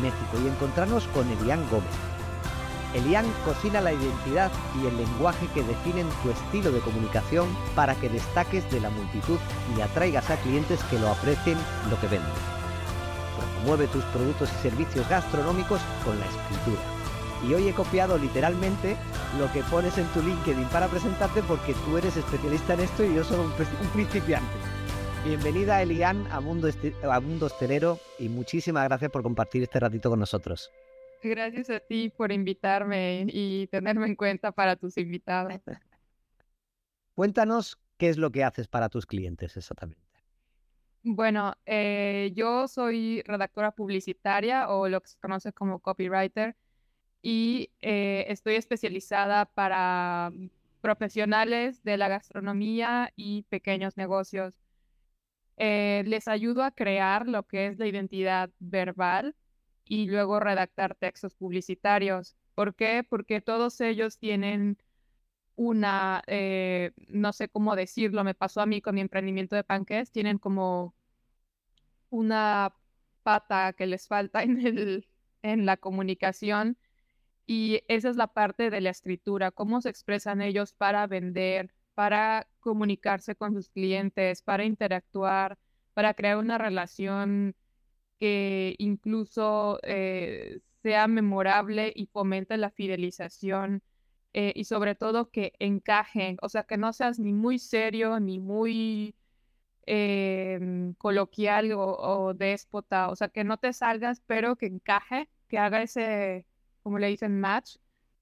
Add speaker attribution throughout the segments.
Speaker 1: México, y encontrarnos con Elian Gómez. Elian cocina la identidad y el lenguaje que definen tu estilo de comunicación para que destaques de la multitud y atraigas a clientes que lo aprecien lo que venden. Promueve tus productos y servicios gastronómicos con la escritura. Y hoy he copiado literalmente lo que pones en tu LinkedIn para presentarte porque tú eres especialista en esto y yo soy un, principiante. Bienvenida Elian a Mundo, a Mundo Hostelero y muchísimas gracias por compartir este ratito con nosotros.
Speaker 2: Gracias a ti por invitarme y tenerme en cuenta para tus invitados.
Speaker 1: Cuéntanos qué es lo que haces para tus clientes exactamente.
Speaker 2: Bueno, eh, yo soy redactora publicitaria o lo que se conoce como copywriter y eh, estoy especializada para profesionales de la gastronomía y pequeños negocios. Eh, les ayudo a crear lo que es la identidad verbal y luego redactar textos publicitarios. ¿Por qué? Porque todos ellos tienen una, eh, no sé cómo decirlo, me pasó a mí con mi emprendimiento de panques, tienen como una pata que les falta en, el, en la comunicación y esa es la parte de la escritura, cómo se expresan ellos para vender, para comunicarse con sus clientes, para interactuar, para crear una relación que incluso eh, sea memorable y fomente la fidelización eh, y sobre todo que encajen, o sea, que no seas ni muy serio ni muy em, coloquial o, déspota, o sea, que no te salgas, pero que encaje, que haga ese, como le dicen, match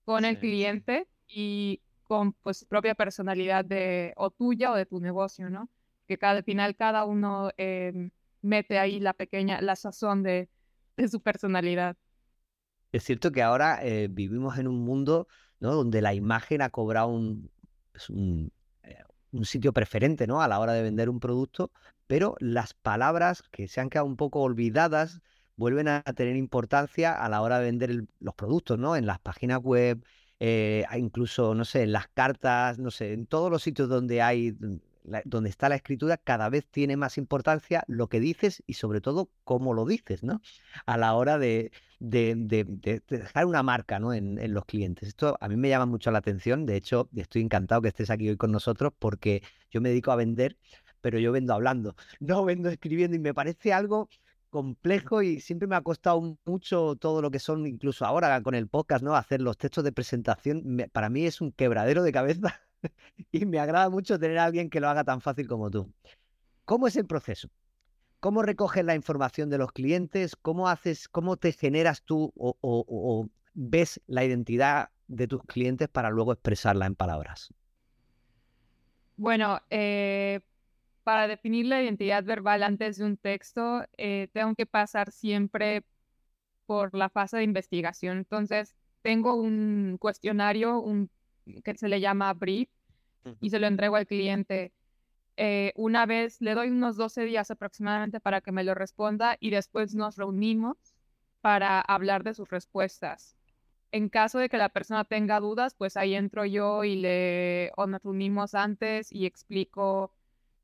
Speaker 2: con el cliente y con pues propia personalidad de o tuya o de tu negocio, ¿no? Que cada, al final cada uno em, mete ahí la pequeña, la sazón de, su personalidad.
Speaker 1: Es cierto que ahora eh, vivimos en un mundo ¿no? donde la imagen ha cobrado un, pues eh, un, sitio preferente ¿no? a la hora de vender un producto, pero las palabras que se han quedado un poco olvidadas vuelven a tener importancia a la hora de vender los productos, ¿no? En las páginas web, eh, incluso, no sé, en las cartas, no sé, en todos los sitios donde hay donde está la escritura, cada vez tiene más importancia lo que dices y sobre todo cómo lo dices, ¿no? A la hora de, dejar una marca ¿no? en, los clientes. Esto a mí me llama mucho la atención. De hecho, estoy encantado que estés aquí hoy con nosotros porque yo me dedico a vender, pero yo vendo hablando, no vendo escribiendo y me parece algo complejo y siempre me ha costado mucho todo lo que son, incluso ahora con el podcast, ¿no? Hacer los textos de presentación, para mí es un quebradero de cabeza y me agrada mucho tener a alguien que lo haga tan fácil como tú. ¿Cómo es el proceso? ¿Cómo recoges la información de los clientes? ¿Cómo haces, cómo te generas tú o, ves la identidad de tus clientes para luego expresarla en palabras?
Speaker 2: Bueno, eh, para definir la identidad verbal antes de un texto, eh, tengo que pasar siempre por la fase de investigación. Entonces, tengo un cuestionario, un que se le llama brief y se lo entrego al cliente. Eh, una vez, le doy unos 12 días aproximadamente para que me lo responda y después nos reunimos para hablar de sus respuestas. En caso de que la persona tenga dudas, pues ahí entro yo y le o nos reunimos antes y explico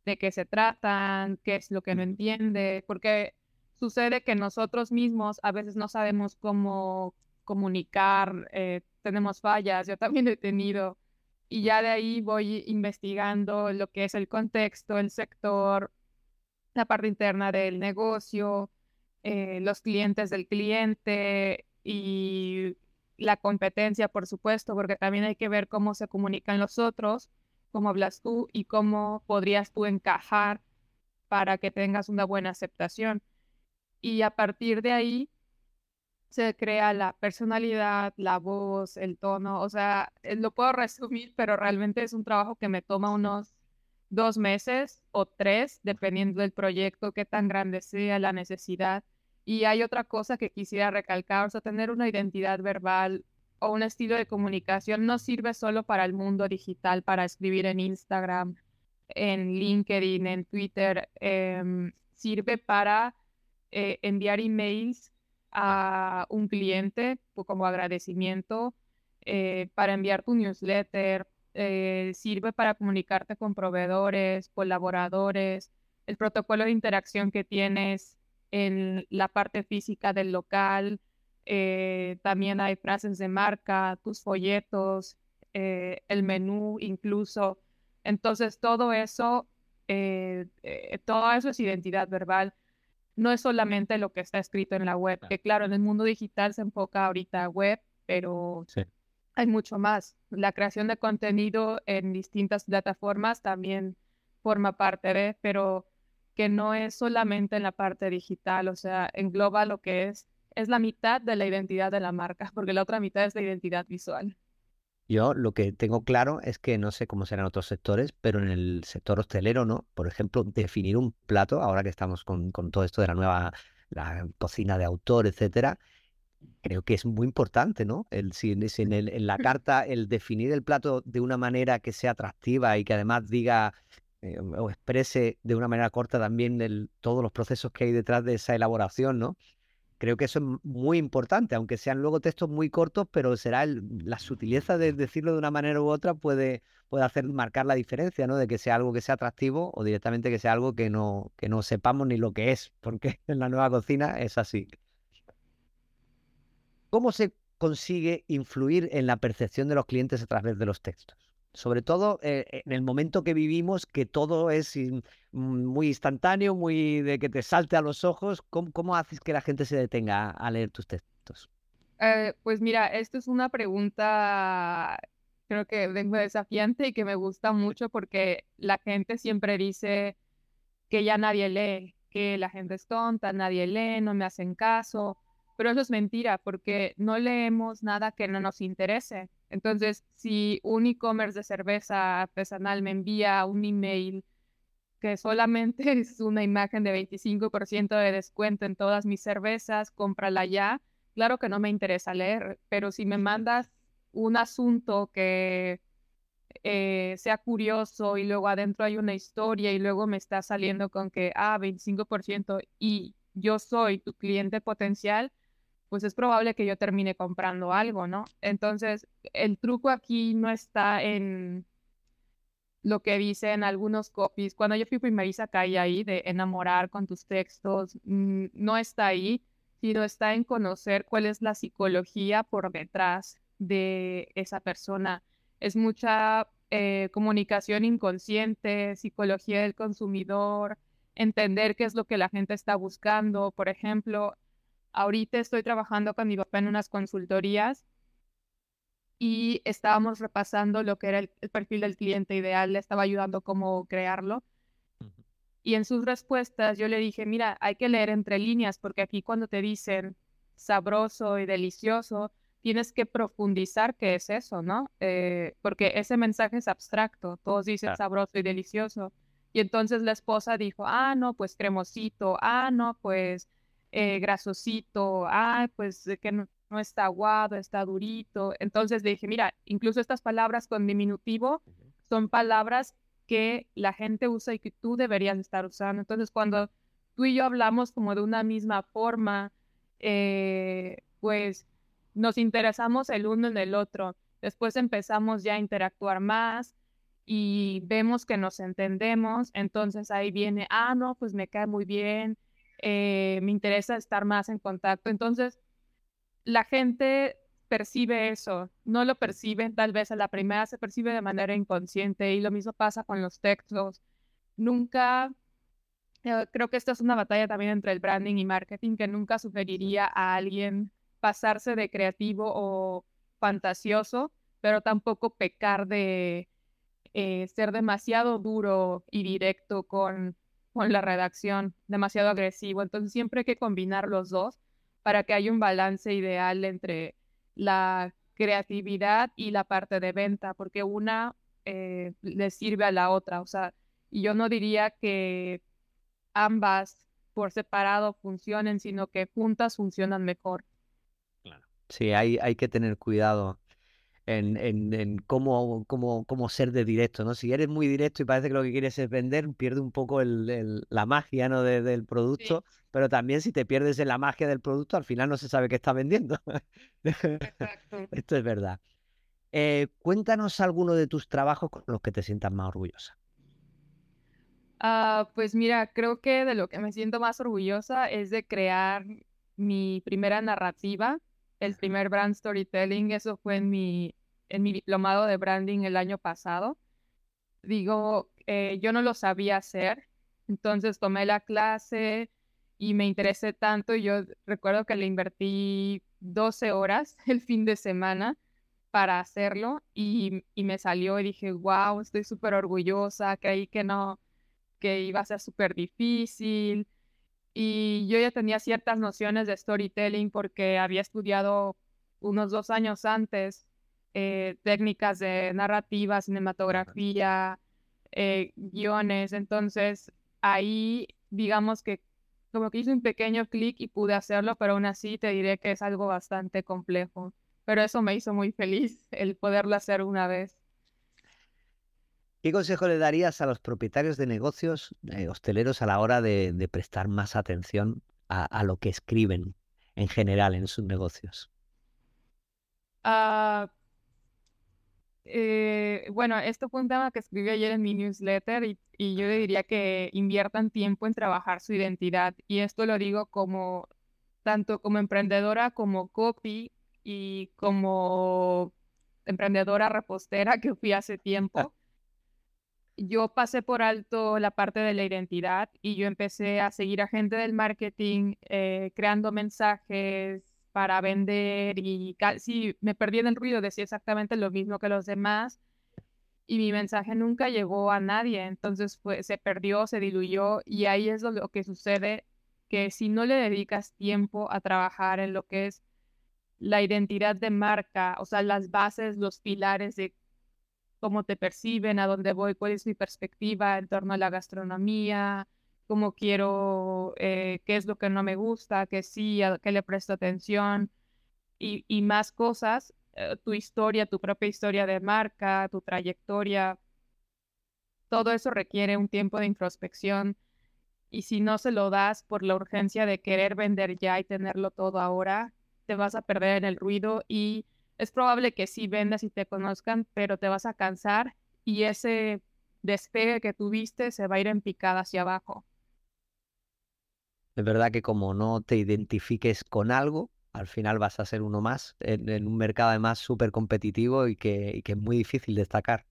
Speaker 2: de qué se tratan, qué es lo que no entiende, porque sucede que nosotros mismos a veces no sabemos cómo comunicar, eh, tenemos fallas, yo también he tenido, y ya de ahí voy investigando lo que es el contexto, el sector, la parte interna del negocio, eh, los clientes del cliente y la competencia, por supuesto, porque también hay que ver cómo se comunican los otros, cómo hablas tú y cómo podrías tú encajar para que tengas una buena aceptación. Y a partir de ahí, se crea la personalidad, la voz, el tono, o sea, eh, lo puedo resumir, pero realmente es un trabajo que me toma unos dos meses o tres, dependiendo del proyecto, qué tan grande sea la necesidad. Y hay otra cosa que quisiera recalcar, o sea, tener una identidad verbal un estilo de comunicación no sirve solo para el mundo digital, para escribir en Instagram, en LinkedIn, en Twitter, em, sirve para eh, enviar emails a un cliente como agradecimiento eh, para enviar tu newsletter, eh, sirve para comunicarte con proveedores, colaboradores, el protocolo de interacción que tienes en la parte física del local, eh, también hay frases de marca, tus folletos, eh, el menú incluso. Entonces, todo eso, eh, todo eso es identidad verbal. No es solamente lo que está escrito en la web, que claro, en el mundo digital se enfoca ahorita a web, pero hay mucho más. La creación de contenido en distintas plataformas también forma parte de, pero que no es solamente en la parte digital, o sea, engloba lo que es, es la mitad de la identidad de la marca, porque la otra mitad es la identidad visual.
Speaker 1: Yo lo que tengo claro es que no sé cómo serán otros sectores, pero en el sector hostelero, ¿no? Por ejemplo, definir un plato, ahora que estamos con, con todo esto de la nueva la cocina de autor, etcétera, creo que es muy importante, ¿no? El, si, en, el, en, la carta el definir el plato de una manera que sea atractiva y que además diga eh, o exprese de una manera corta también todos los procesos que hay detrás de esa elaboración, ¿no? Creo que eso es muy importante, aunque sean luego textos muy cortos, pero será la sutileza de decirlo de una manera u otra puede, puede hacer marcar la diferencia, ¿no? De que sea algo que sea atractivo o directamente que sea algo que no, que no sepamos ni lo que es, porque en la nueva cocina es así. ¿Cómo se consigue influir en la percepción de los clientes a través de los textos? Sobre todo eh, en el momento que vivimos, que todo es muy instantáneo, muy de que te salte a los ojos, ¿cómo, haces que la gente se detenga a leer tus textos?
Speaker 2: Eh, pues mira, esto es una pregunta creo que desafiante y que me gusta mucho porque la gente siempre dice que ya nadie lee, que la gente es tonta, nadie lee, no me hacen caso. Pero eso es mentira porque no leemos nada que no nos interese. Entonces, si un e-commerce de cerveza artesanal me envía un email que solamente es una imagen de 25% de descuento en todas mis cervezas, cómprala ya. Claro que no me interesa leer, pero si me mandas un asunto que eh, sea curioso y luego adentro hay una historia y luego me está saliendo con que, ah, 25% y yo soy tu cliente potencial, pues es probable que yo termine comprando algo, ¿no? Entonces, el truco aquí no está en lo que dicen algunos copies. Cuando yo fui primeriza calle ahí de enamorar con tus textos, mm, no está ahí, sino está en conocer cuál es la psicología por detrás de esa persona. Es mucha eh, comunicación inconsciente, psicología del consumidor, entender qué es lo que la gente está buscando. Por ejemplo, Ahorita estoy trabajando con mi papá en unas consultorías y estábamos repasando lo que era el, perfil del cliente ideal, le estaba ayudando cómo crearlo. Y en sus respuestas yo le dije, mira, hay que leer entre líneas porque aquí cuando te dicen sabroso y delicioso, tienes que profundizar qué es eso, ¿no? Eh, porque ese mensaje es abstracto, todos dicen sabroso y delicioso. Y entonces la esposa dijo, ah, no, pues cremosito, ah, no, pues eh, grasosito, ay, pues que no, está aguado, está durito. Entonces dije, mira, incluso estas palabras con diminutivo son palabras que la gente usa y que tú deberías estar usando. Entonces, cuando tú y yo hablamos como de una misma forma, eh, pues nos interesamos el uno en el otro. Después empezamos ya a interactuar más y vemos que nos entendemos. Entonces ahí viene, ah, no, pues me cae muy bien, eh, me interesa estar más en contacto. Entonces, la gente percibe eso, no lo perciben tal vez a la primera, se percibe de manera inconsciente y lo mismo pasa con los textos. Nunca, eh, creo que esta es una batalla también entre el branding y marketing, que nunca sugeriría a alguien pasarse de creativo o fantasioso, pero tampoco pecar de eh, ser demasiado duro y directo con con la redacción, demasiado agresivo. Entonces siempre hay que combinar los dos para que haya un balance ideal entre la creatividad y la parte de venta, porque una eh, le sirve a la otra. O sea, yo no diría que ambas por separado funcionen, sino que juntas funcionan mejor.
Speaker 1: Claro. Sí, hay, hay que tener cuidado en, en, cómo, cómo, cómo, ser de directo, ¿no? Si eres muy directo y parece que lo que quieres es vender, pierde un poco el, la magia, ¿no? del producto, pero también si te pierdes en la magia del producto, al final no se sabe qué está vendiendo. Esto es verdad. Eh, cuéntanos alguno de tus trabajos con los que te sientas más orgullosa.
Speaker 2: Ah, pues mira, creo que de lo que me siento más orgullosa es de crear mi primera narrativa, el primer brand storytelling. Eso fue en mi, en mi diplomado de branding el año pasado. Digo, eh, yo no lo sabía hacer, entonces tomé la clase y me interesé tanto. Yo recuerdo que le invertí 12 horas el fin de semana para hacerlo y, y me salió y dije, wow, estoy súper orgullosa, creí que no, que iba a ser súper difícil. Y yo ya tenía ciertas nociones de storytelling porque había estudiado unos dos años antes eh, técnicas de narrativa, cinematografía, eh, guiones. Entonces ahí, digamos que como que hice un pequeño clic y pude hacerlo, pero aún así te diré que es algo bastante complejo. Pero eso me hizo muy feliz el poderlo hacer una vez.
Speaker 1: ¿Qué consejo le darías a los propietarios de negocios eh, hosteleros a la hora de, prestar más atención a, lo que escriben en general en sus negocios?
Speaker 2: Ah, eh, bueno, esto fue un tema que escribí ayer en mi newsletter y, y yo le diría que inviertan tiempo en trabajar su identidad. Y esto lo digo como tanto como emprendedora como copy y como emprendedora repostera que fui hace tiempo. Yo pasé por alto la parte de la identidad y yo empecé a seguir a gente del marketing eh, creando mensajes, para vender y casi me perdí en el ruido, decía exactamente lo mismo que los demás y mi mensaje nunca llegó a nadie, entonces se perdió, se diluyó y ahí es lo que sucede, que si no le dedicas tiempo a trabajar en lo que es la identidad de marca, o sea, las bases, los pilares de cómo te perciben, a dónde voy, cuál es mi perspectiva en torno a la gastronomía, cómo quiero, eh, qué es lo que no me gusta, qué sí, a qué le presto atención y, y más cosas, eh, tu historia, tu propia historia de marca, tu trayectoria, todo eso requiere un tiempo de introspección y si no se lo das por la urgencia de querer vender ya y tenerlo todo ahora, te vas a perder en el ruido y es probable que sí vendas y te conozcan, pero te vas a cansar y ese despegue que tuviste se va a ir en picada hacia abajo.
Speaker 1: Es verdad que como no te identifiques con algo, al final vas a ser uno más en, un mercado además súper competitivo y que, es muy difícil destacar.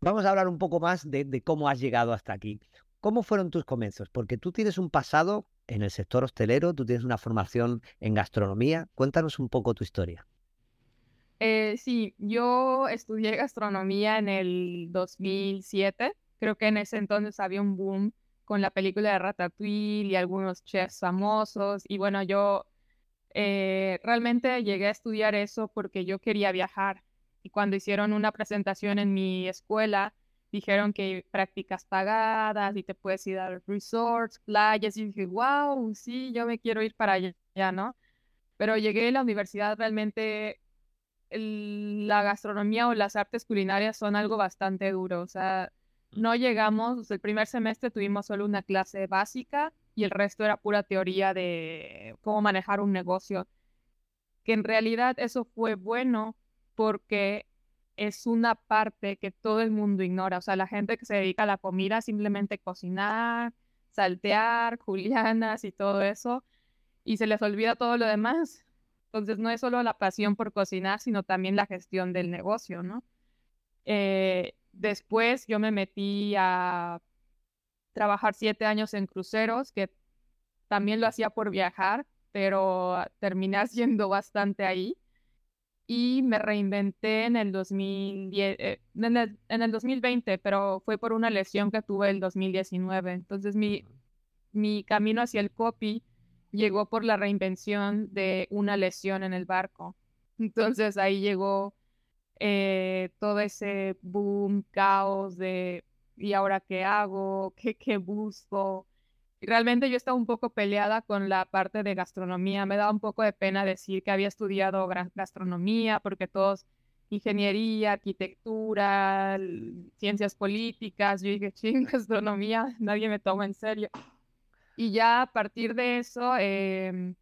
Speaker 1: Vamos a hablar un poco más de, cómo has llegado hasta aquí. ¿Cómo fueron tus comienzos? Porque tú tienes un pasado en el sector hostelero, tú tienes una formación en gastronomía. Cuéntanos un poco tu historia.
Speaker 2: Eh, sí, yo estudié gastronomía en el 2007. Creo que en ese entonces había un boom con la película de Ratatouille y algunos chefs famosos. Y bueno, yo eh, realmente llegué a estudiar eso porque yo quería viajar. Y cuando hicieron una presentación en mi escuela, dijeron que prácticas pagadas y te puedes ir a resorts, playas. Y dije, wow, sí, yo me quiero ir para allá, ¿no? Pero llegué a la universidad realmente la gastronomía o las artes culinarias son algo bastante duro. O sea, no llegamos, el primer semestre tuvimos solo una clase básica y el resto era pura teoría de cómo manejar un negocio. Que en realidad eso fue bueno porque es una parte que todo el mundo ignora. O sea, la gente que se dedica a la comida, simplemente cocinar, saltear, julianas y todo eso, y se les olvida todo lo demás. Entonces no es solo la pasión por cocinar, sino también la gestión del negocio, ¿no? Eh, Después yo me metí a trabajar siete años en cruceros, que también lo hacía por viajar, pero terminé haciendo bastante ahí. Y me reinventé en el, 2010, eh, en, el, en el 2020, pero fue por una lesión que tuve el 2019. Entonces mi, mi camino hacia el copy llegó por la reinvención de una lesión en el barco. Entonces ahí llegó eh, todo ese boom, caos de ¿y ahora qué hago? ¿Qué, qué busco? Realmente yo estaba un poco peleada con la parte de gastronomía. Me daba un poco de pena decir que había estudiado gastronomía porque todos ingeniería, arquitectura, ciencias políticas. Yo dije, ching, gastronomía, nadie me toma en serio. Y ya a partir de eso em,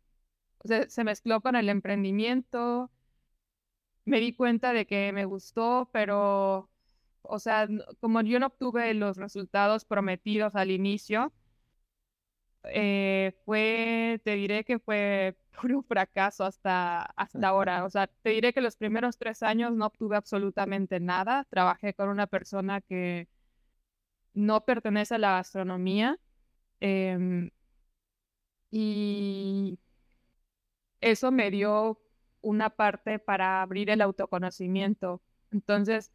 Speaker 2: se mezcló con el emprendimiento, me di cuenta de que me gustó, pero O sea, como yo no obtuve los resultados prometidos al inicio, eh, fue, te diré que fue un fracaso hasta, hasta ahora. O sea, te diré que los primeros tres años no obtuve absolutamente nada. Trabajé con una persona que no pertenece a la gastronomía. Em, y eso me dio una parte para abrir el autoconocimiento. Entonces,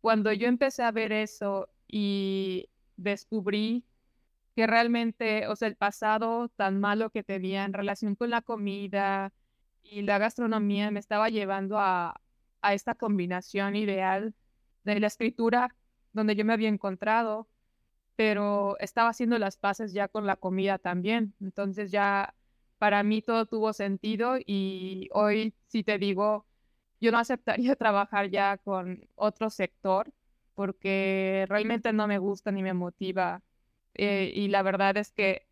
Speaker 2: cuando yo empecé a ver eso y descubrí que realmente, o sea, el pasado tan malo que tenía en relación con la comida y la gastronomía me estaba llevando a, a esta combinación ideal de la escritura donde yo me había encontrado, pero estaba haciendo las paces ya con la comida también. Entonces ya para mí todo tuvo sentido y hoy si te digo, yo no aceptaría trabajar ya con otro sector porque realmente no me gusta ni me motiva eh, y la verdad es que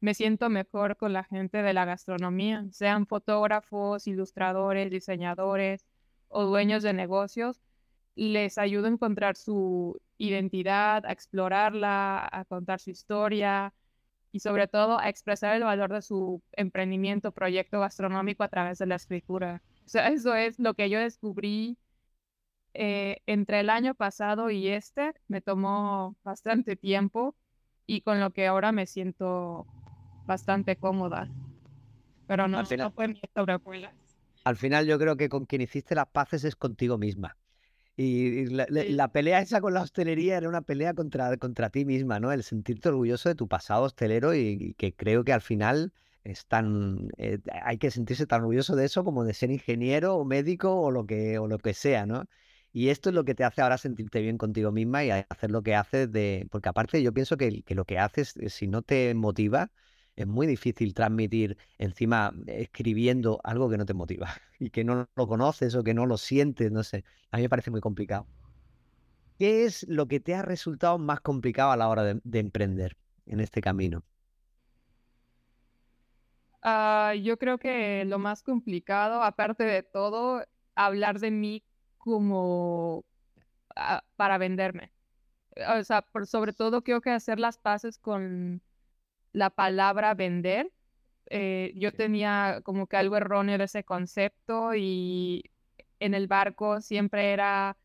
Speaker 2: me siento mejor con la gente de la gastronomía, sean fotógrafos, ilustradores, diseñadores o dueños de negocios. Les ayudo a encontrar su identidad, a explorarla, a contar su historia y sobre todo a expresar el valor de su emprendimiento, proyecto gastronómico a través de la escritura. O sea, eso es lo que yo descubrí eh, entre el año pasado y este. Me tomó bastante tiempo y con lo que ahora me siento bastante cómoda. Pero no, no fue mi
Speaker 1: Al final yo creo que con quien hiciste las paces es contigo misma. Y la, pelea esa con la hostelería era una pelea contra, contra ti misma, ¿no? El sentirte orgulloso de tu pasado hostelero y, que creo que al final es tan, eh, hay que sentirse tan orgulloso de eso como de ser ingeniero o médico o lo que, o lo que sea, ¿no? Y esto es lo que te hace ahora sentirte bien contigo misma y hacer lo que haces de... Porque aparte yo pienso que, lo que haces, eh, si no te motiva, es muy difícil transmitir encima escribiendo algo que no te motiva y que no lo conoces o que no lo sientes, no sé. A mí me parece muy complicado. ¿Qué es lo que te ha resultado más complicado a la hora de, emprender en este camino?
Speaker 2: Ah, yo creo que lo más complicado, aparte de todo, hablar de mí como ah, para venderme. O sea, por, sobre todo creo que hacer las paces con la palabra vender. Eh, yo tenía como que algo erróneo de ese concepto y en el barco siempre era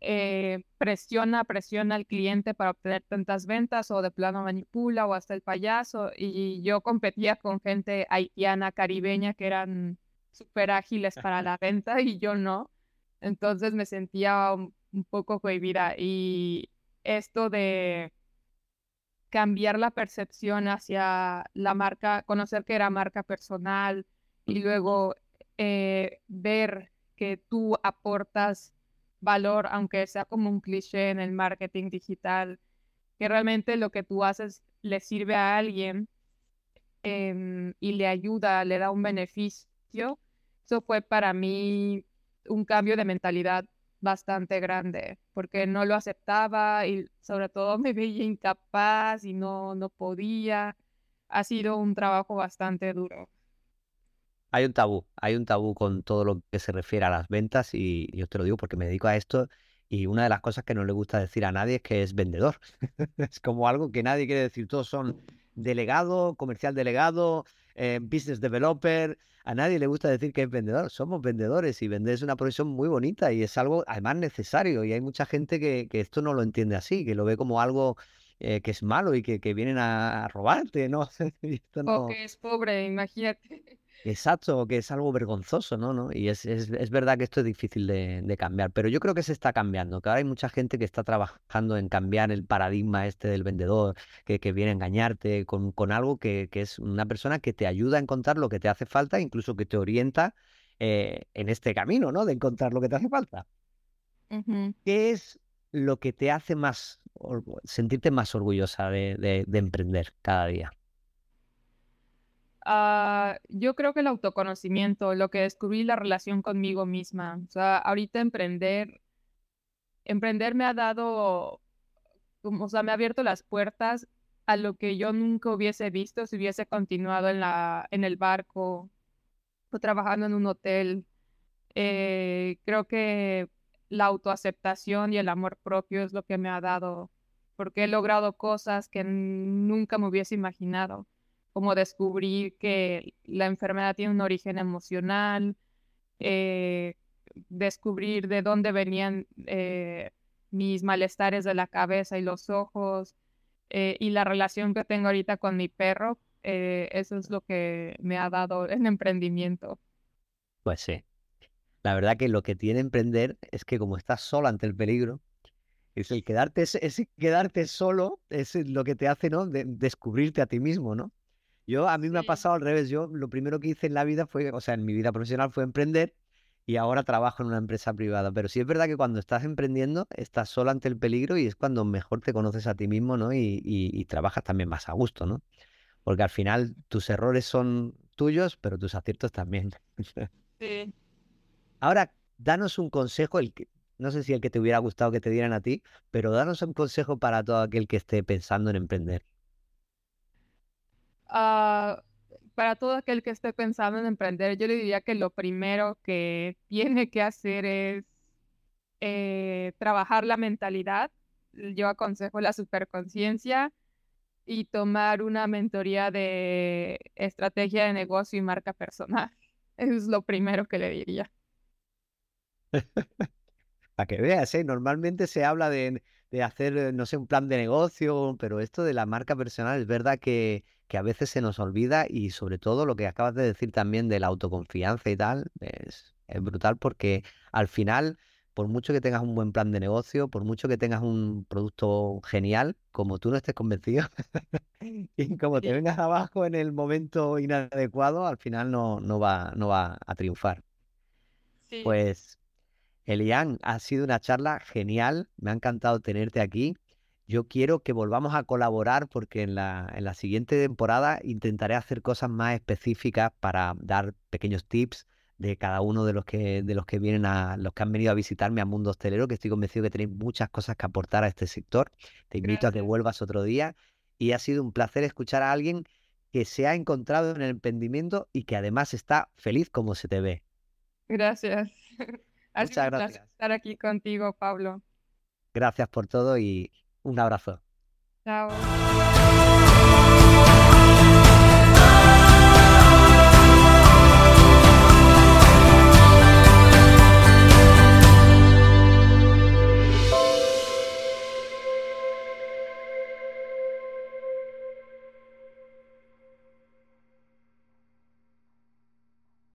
Speaker 2: eh, presiona, presiona al cliente para obtener tantas ventas o de plano manipula o hasta el payaso. Y yo competía con gente haitiana, caribeña que eran súper ágiles para la venta y yo no. Entonces me sentía un, poco cohibida y esto de cambiar la percepción hacia la marca, conocer que era marca personal y luego eh, ver que tú aportas valor, aunque sea como un cliché en el marketing digital, que realmente lo que tú haces le sirve a alguien em, y le ayuda, le da un beneficio. Eso fue para mí un cambio de mentalidad bastante grande, porque no lo aceptaba y sobre todo me veía incapaz y no, no podía. Ha sido un trabajo bastante duro.
Speaker 1: Hay un tabú, hay un tabú con todo lo que se refiere a las ventas y yo te lo digo porque me dedico a esto y una de las cosas que no le gusta decir a nadie es que es vendedor. es como algo que nadie quiere decir, todos son delegado, comercial delegado, eh, business developer. A nadie le gusta decir que es vendedor. Somos vendedores y vender es una profesión muy bonita y es algo además necesario. Y hay mucha gente que, esto no lo entiende así, que lo ve como algo eh, que es malo y que, vienen a, robarte, ¿no?
Speaker 2: O que es pobre, imagínate.
Speaker 1: Exacto, que es algo vergonzoso, ¿no? ¿no? Y es, es, verdad que esto es difícil de, cambiar, pero yo creo que se está cambiando, que ahora hay mucha gente que está trabajando en cambiar el paradigma este del vendedor, que, viene a engañarte con, con algo que, es una persona que te ayuda a encontrar lo que te hace falta, incluso que te orienta eh, en este camino, ¿no? De encontrar lo que te hace falta. ¿Qué es lo que te hace más, sentirte más orgullosa de emprender cada día?
Speaker 2: Ah, yo creo que el autoconocimiento, lo que descubrí la relación conmigo misma. O sea, ahorita emprender, emprender me ha dado, o sea, me ha abierto las puertas a lo que yo nunca hubiese visto si hubiese continuado en la, en el barco o trabajando en un hotel. Eh, creo que la autoaceptación y el amor propio es lo que me ha dado, porque he logrado cosas que nunca me hubiese imaginado, como descubrir que la enfermedad tiene un origen emocional, eh, descubrir de dónde venían eh, mis malestares de la cabeza y los ojos, eh, y la relación que tengo ahorita con mi perro, eso es lo que me ha dado el emprendimiento.
Speaker 1: Pues sí. La verdad que lo que tiene emprender es que como estás solo ante el peligro, es el quedarte, es, quedarte solo, es lo que te hace, ¿no? descubrirte a ti mismo, ¿no? Yo, a mí me ha pasado al revés. Yo lo primero que hice en la vida fue, o sea, en mi vida profesional fue emprender y ahora trabajo en una empresa privada. Pero sí es verdad que cuando estás emprendiendo, estás solo ante el peligro y es cuando mejor te conoces a ti mismo, ¿no? Y, y trabajas también más a gusto, ¿no? Porque al final tus errores son tuyos, pero tus aciertos también.
Speaker 2: Sí.
Speaker 1: Ahora, danos un consejo, el que, no sé si el que te hubiera gustado que te dieran a ti, pero danos un consejo para todo aquel que esté pensando en emprender.
Speaker 2: Ah, para todo aquel que esté pensando en emprender, yo le diría que lo primero que tiene que hacer es eh, trabajar la mentalidad. Yo aconsejo la superconciencia y tomar una mentoría de estrategia de negocio y marca personal. Eso es lo primero que le diría.
Speaker 1: Para que veas, ¿eh? normalmente se habla de, hacer, eh, no sé, un plan de negocio, pero esto de la marca personal es verdad que, a veces se nos olvida y sobre todo lo que acabas de decir también de la autoconfianza y tal, es, es brutal porque al final, por mucho que tengas un buen plan de negocio, por mucho que tengas un producto genial, como tú no estés convencido y como te vengas abajo en el momento inadecuado, al final no, no, va, no va a triunfar. Pues, Elian, ha sido una charla genial, me ha encantado tenerte aquí. Yo quiero que volvamos a colaborar porque en la, en la siguiente temporada intentaré hacer cosas más específicas para dar pequeños tips de cada uno de los que de los que vienen a los que han venido a visitarme a Mundo Hostelero, que estoy convencido que tenéis muchas cosas que aportar a este sector. Te invito a que vuelvas otro día y ha sido un placer escuchar a alguien que se ha encontrado en el emprendimiento y que además está feliz como se te ve.
Speaker 2: Gracias. Muchas gracias. estar aquí contigo, Pablo.
Speaker 1: Gracias por todo y un abrazo.
Speaker 2: Chao.